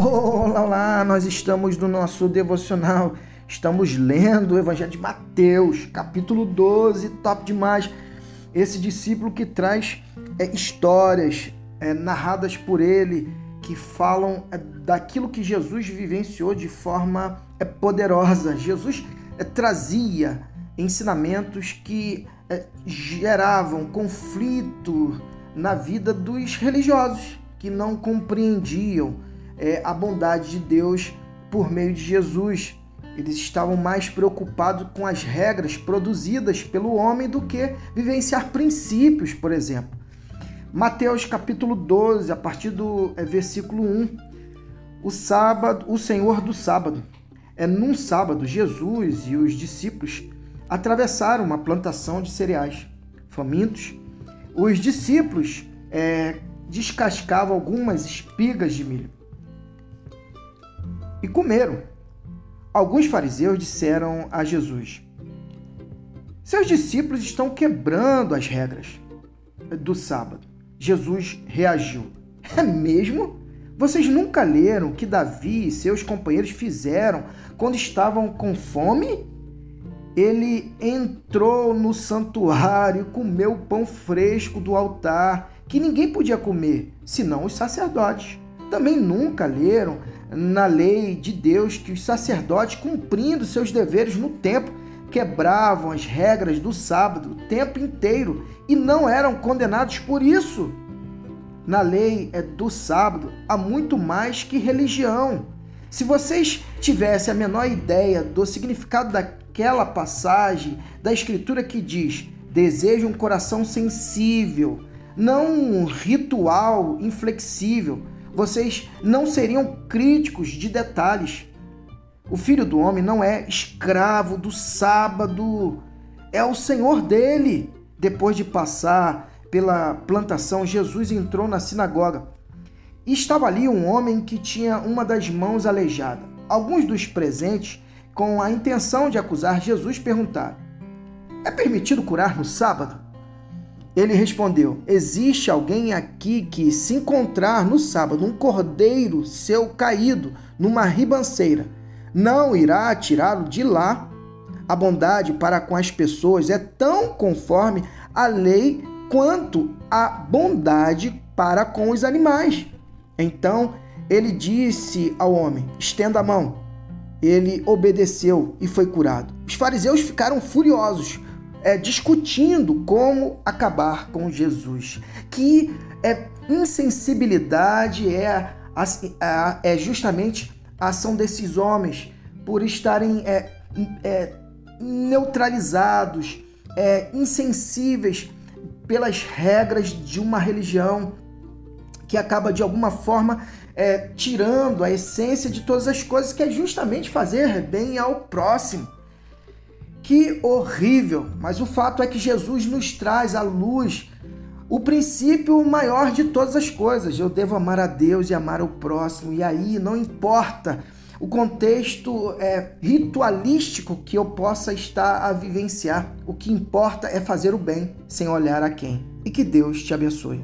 Olá, olá! Nós estamos no nosso devocional. Estamos lendo o Evangelho de Mateus, capítulo 12, top demais. Esse discípulo que traz é, histórias é, narradas por ele que falam é, daquilo que Jesus vivenciou de forma é, poderosa. Jesus é, trazia ensinamentos que é, geravam conflito na vida dos religiosos que não compreendiam é, a bondade de Deus por meio de Jesus. Eles estavam mais preocupados com as regras produzidas pelo homem do que vivenciar princípios, por exemplo. Mateus capítulo 12, a partir do é, versículo 1. O sábado, o Senhor do sábado. É num sábado, Jesus e os discípulos atravessaram uma plantação de cereais. Famintos, os discípulos é, descascavam algumas espigas de milho e comeram. Alguns fariseus disseram a Jesus: Seus discípulos estão quebrando as regras do sábado. Jesus reagiu: É mesmo? Vocês nunca leram o que Davi e seus companheiros fizeram quando estavam com fome? Ele entrou no santuário e comeu o pão fresco do altar, que ninguém podia comer, senão os sacerdotes. Também nunca leram na lei de Deus que os sacerdotes, cumprindo seus deveres no templo, quebravam as regras do sábado o tempo inteiro e não eram condenados por isso. Na lei é do sábado há muito mais que religião. Se vocês tivessem a menor ideia do significado daquela passagem da escritura que diz: deseja um coração sensível, não um ritual inflexível, vocês não seriam críticos de detalhes. O filho do homem não é escravo do sábado, é o senhor dele. Depois de passar pela plantação, Jesus entrou na sinagoga. E estava ali um homem que tinha uma das mãos aleijada. Alguns dos presentes, com a intenção de acusar Jesus, perguntaram: É permitido curar no sábado? Ele respondeu: Existe alguém aqui que, se encontrar no sábado um cordeiro seu caído numa ribanceira, não irá tirá-lo de lá? A bondade para com as pessoas é tão conforme a lei quanto a bondade para com os animais. Então ele disse ao homem: Estenda a mão. Ele obedeceu e foi curado. Os fariseus ficaram furiosos é, discutindo como acabar com Jesus. Que é, insensibilidade é, a, é justamente a ação desses homens por estarem é, é, neutralizados, é, insensíveis pelas regras de uma religião que acaba de alguma forma é, tirando a essência de todas as coisas, que é justamente fazer bem ao próximo. Que horrível! Mas o fato é que Jesus nos traz à luz o princípio maior de todas as coisas. Eu devo amar a Deus e amar o próximo. E aí não importa o contexto é, ritualístico que eu possa estar a vivenciar. O que importa é fazer o bem sem olhar a quem. E que Deus te abençoe.